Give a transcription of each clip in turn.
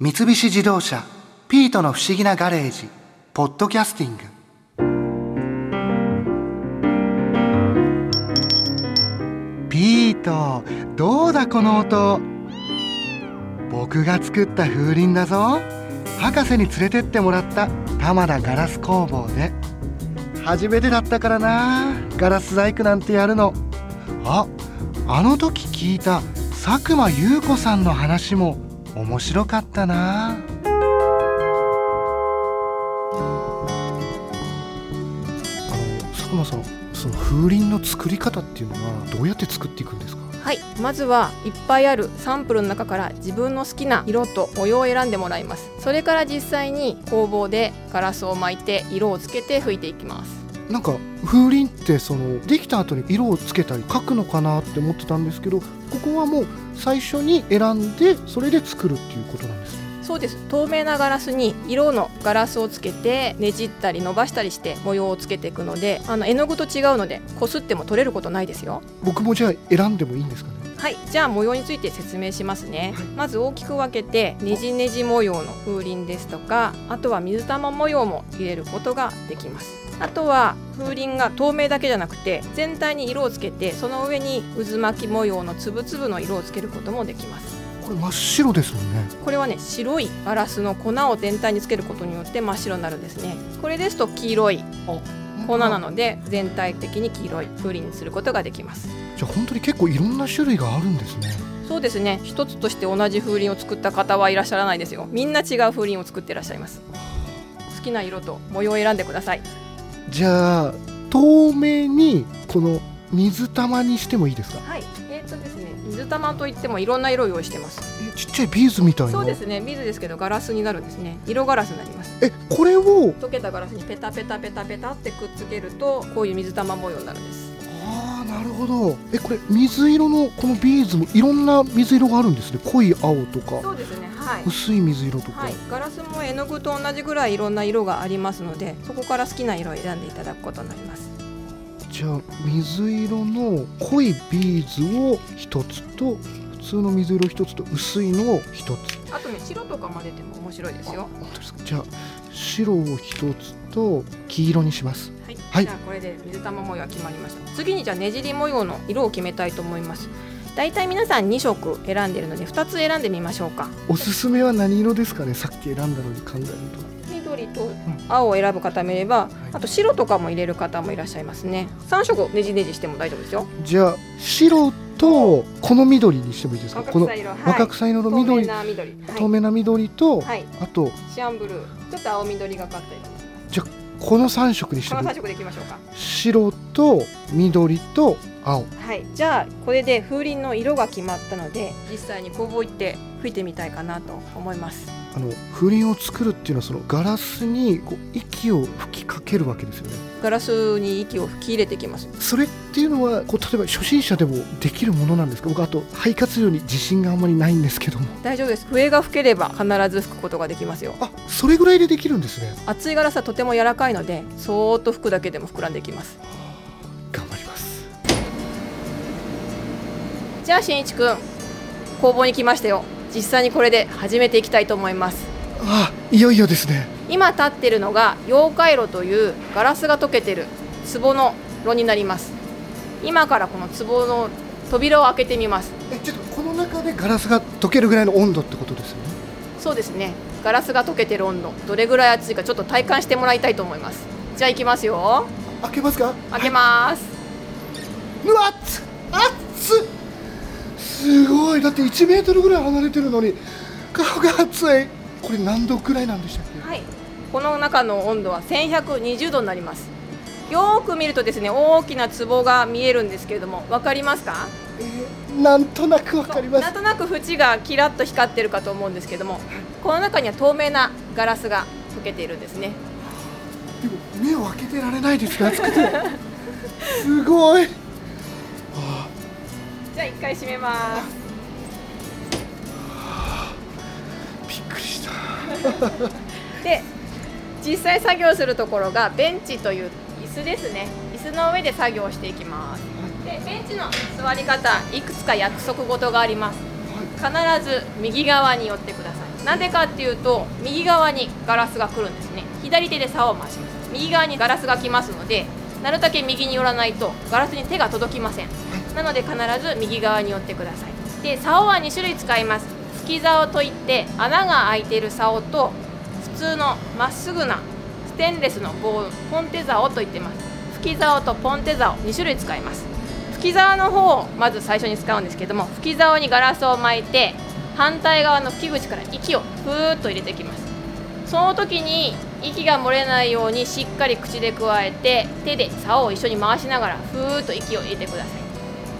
三菱自動車「ピートの不思議なガレージ」「ポッドキャスティング」ピートどうだこの音？僕が作った風鈴だぞ。博士に連れてってもらった玉田ガラス工房で。初めてだったからなガラス細工なんてやるの。ああの時聞いた佐久間優子さんの話も。面白かったな。あの佐久間さんその風鈴の作り方っていうのはどうやって作っていくんですか？はいまずはいっぱいあるサンプルの中から自分の好きな色と模様を選んでもらいます。それから実際に工房でガラスを巻いて色をつけて吹いていきます。なんか風鈴ってそのできた後に色をつけたり描くのかなって思ってたんですけどここはもう最初に選んでそれで作るっていうことなんですね。そうです。透明なガラスに色のガラスをつけてねじったり伸ばしたりして模様をつけていくのであの絵の具と違うのでこすっても取れることないですよ。僕もじゃあ選んでもいいんですかね？はいじゃあ模様について説明しますね、まず大きく分けてねじねじ模様の風鈴ですとかあとは水玉模様も入れることができます。あとは風鈴が透明だけじゃなくて全体に色をつけてその上に渦巻き模様のつぶつぶの色をつけることもできます。これ真っ白ですもんね。これはね白いガラスの粉を全体につけることによって真っ白になるんですね。これですと黄色い粉なので全体的に黄色い風鈴にすることができます。じゃあ本当に結構いろんな種類があるんですね。そうですね。一つとして同じ風鈴を作った方はいらっしゃらないですよ。みんな違う風鈴を作っていらっしゃいます。好きな色と模様を選んでください。じゃあ透明にこの水玉にしてもいいですか？はい。えー、っとですね水玉といってもいろんな色を用意してます。えちっちゃいビーズみたいな？そうですね。ビーズですけどガラスになるんですね。色ガラスになります。えこれを？溶けたガラスにペタペタペタペタってくっつけるとこういう水玉模様になるんです。ああなるほど。えこれ水色のこのビーズもいろんな水色があるんですね。濃い青とか。そうですね。はい。薄い水色とか、はい、ガラスも絵の具と同じぐらいいろんな色がありますのでそこから好きな色を選んでいただくことになりますじゃあ水色の濃いビーズを一つと普通の水色一つと薄いのを一つ。あとね白とか混ぜても面白いですよ。本当ですか。じゃあ白を一つと黄色にします。はい、はい。じゃあこれで水玉模様が決まりました。次にじゃあねじり模様の色を決めたいと思います。だいたい皆さん2色選んでるので2つ選んでみましょうか。おすすめは何色ですかね。さっき選んだのに考えると緑と青を選ぶ方もいればあと白とかも入れる方もいらっしゃいますね。3色ねじねじしても大丈夫ですよ。じゃあ白とこの緑にしてもいいですか？この若草色、の緑、透明な緑。と、はい、あとシアンブルー。ちょっと青緑がかったりとかしますこの3色にしてこのもいい3色でいきましょうか。白と緑と青。はい。じゃあこれで風鈴の色が決まったので実際に工房行って吹いてみたいかなと思います。あの風鈴を作るっていうのはそのガラスにこう息を吹きかけるわけですよね。ガラスに息を吹き入れていきます。それっていうのはこう例えば初心者でもできるものなんですか？僕あと肺活量に自信があんまりないんですけども。大丈夫です。笛が吹ければ必ず吹くことができますよ。あそれぐらいでできるんですね。熱いガラスはとても柔らかいのでそーっと吹くだけでも膨らんできますじゃあしんいちくん工房に来ましたよ。実際にこれで始めていきたいと思います。あいよいよですね。今立ってるのが溶解炉というガラスが溶けてる壺の炉になります。今からこの壺の扉を開けてみます。えちょっとこの中でガラスが溶けるぐらいの温度ってことですよね？そうですね。ガラスが溶けてる温度。どれぐらい熱いかちょっと体感してもらいたいと思います。じゃあ行きますよ。開けますか？開けます、うわっ！つ熱っすごい。だって1メートルぐらい離れてるのに顔が熱い。これ何度くらいなんでしたっけ？はい。この中の温度は1120度になります。よーく見るとですね大きな壺が見えるんですけれども分かりますか？えーなんとなくわかります。なんとなく縁がキラッと光ってるかと思うんですけどもこの中には透明なガラスが溶けているんですね。でも目を開けてられないですね熱くて。すごい。あじゃあ一回閉めます。ーびっくりした。で実際作業するところがベンチという椅子ですね。椅子の上で作業していきます。でベンチの座り方いくつか約束事があります。必ず右側に寄ってください。なんでかっていうと右側にガラスが来るんですね。左手で竿を回します。右側にガラスが来ますのでなるだけ右に寄らないとガラスに手が届きませんなので必ず右側に寄ってください。で竿は2種類使います。吹き竿といって穴が開いている竿と普通のまっすぐなステンレスの棒ポンテ竿と言ってます。吹き竿とポンテ竿2種類使います。吹き竿の方をまず最初に使うんですけども吹き竿にガラスを巻いて反対側の吹き口から息をふーっと入れていきます。その時に息が漏れないようにしっかり口でくわえて手で竿を一緒に回しながらふーっと息を入れてください。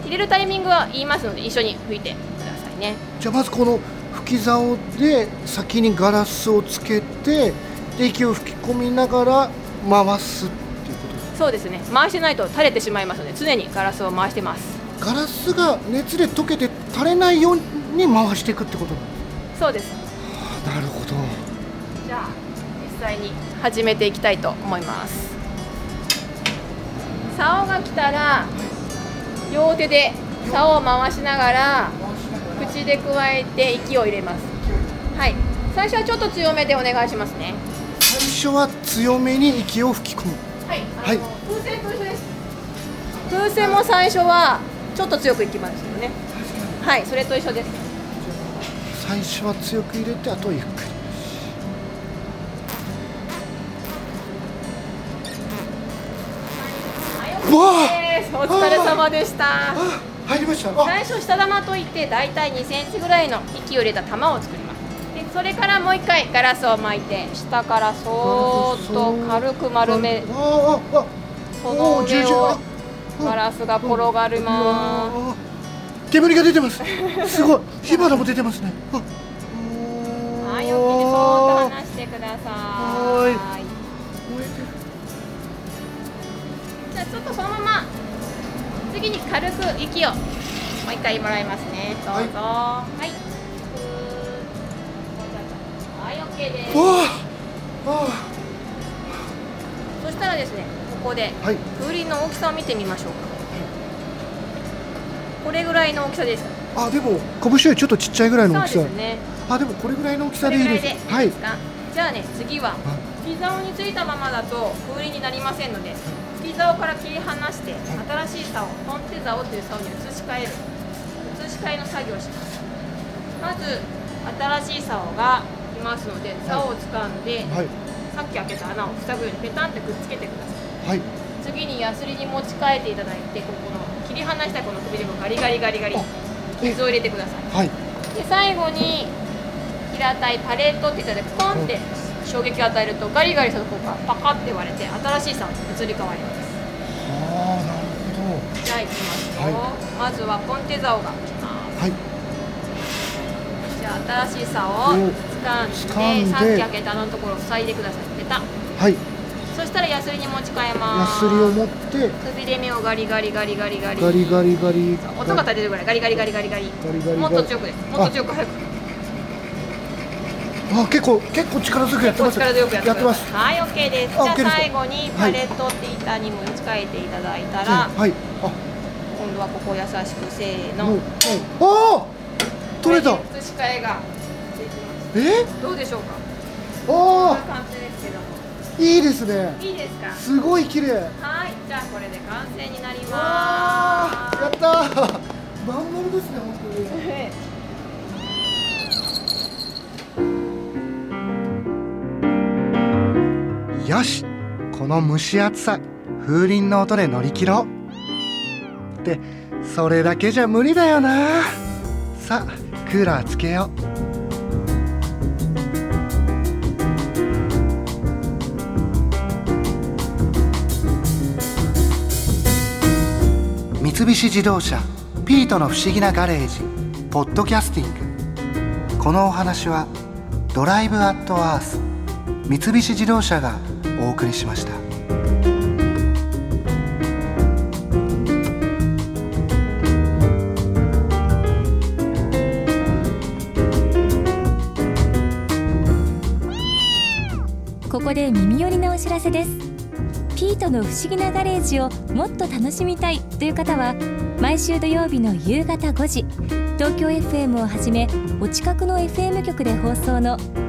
入れるタイミングは言いますので一緒に吹いてくださいね。じゃあまずこの吹き竿で先にガラスをつけてで息を吹き込みながら回すっていうことですそうですね。回してないと垂れてしまいますので常にガラスを回してます。ガラスが熱で溶けて垂れないように回していくってこと？そうです。あなるほど。じゃあ実際に始めていきたいと思います。竿が来たら両手で竿を回しながら口でくわえて息を入れます。はい。最初はちょっと強めでお願いしますね。最初は強めに息を吹き込む。はい、はい。風船と一緒です。風船も最初はちょっと強くいきますよね。はい。それと一緒です。最初は強く入れてあとはゆっくり。はいわあお疲れ様でした。あ入りました。あ。最初下玉といって大体2センチぐらいの息を入れた玉を作ります。でそれからもう一回ガラスを巻いて下からそーっと軽く丸めその上をあ。ガラスが転がりまあ煙が出てます。すごい。火花も出てますね。はい OK ですそーっと離してくださはい。い。じゃあちょっとそのまま次に軽く息をもう一回もらいますね。どうぞ。はい。ふーはい OK です。そしたらですねここではい。風鈴の大きさを見てみましょうか。これぐらいの大きさです。あでも拳よりちょっとちっちゃいぐらいの大きさ。そうですね。あでもこれぐらいの大きこさでいいです。でいいはい。じゃあね次は吹き竿についたままだと風鈴になりませんので吹き竿から切り離して新しい竿ポンテ竿という竿に移し替える移し替えの作業をします。まず新しい竿がいますので竿を掴んで、はい。さっき開けた穴を塞ぐようにペタンってくっつけてください。はい。次にヤスリに持ち替えていただいてここの切り離したこの首でもガリガリガリガリ水を入れてください。はい。で最後に平たいパレットっていただいてポンって衝撃を与えるとガリガリしたところがパカって割れて新しい竿に移り変わります。ああなるじゃあいきますよ、はまずはポンテ竿が来ます。ほどはい。じゃあ新しい竿をお掴んでさっき開けたあのところを塞いでください。ペタンはい。そしたらヤスリに持ち替えヤます。スリを持って。くびれ目をガリガリガリガリ。ガリガリガリガリ音が立てるぐらいガリガリガリガリガリガリガリもっと強くですもっと強く早くあ結構結構力強くやっておます力強くやってます。はい OK です。じあゃあ最後にパレットって板に持ち替えていただいたら、はい。はい。あ。今度はここ優しくせーの。ああ。取れた。移し替えが。え？どうでしょうか？ああ。いいですね。いいですか？すごい綺麗。はい。じゃあこれで完成になりあーやまったー。まん丸ですね本当に よしこの蒸し暑さ風鈴の音で乗り切ろう。ってそれだけじゃ無理だよな。さあクーラーつけよう。三菱自動車ピートの不思議なガレージポッドキャスティング。このお話はドライブアットアース三菱自動車がお送りしました。ここで耳寄りなお知らせですピートの不思議なガレージをもっと楽しみたいという方は毎週土曜日の夕方5時東京 FM をはじめお近くの FM 局で放送の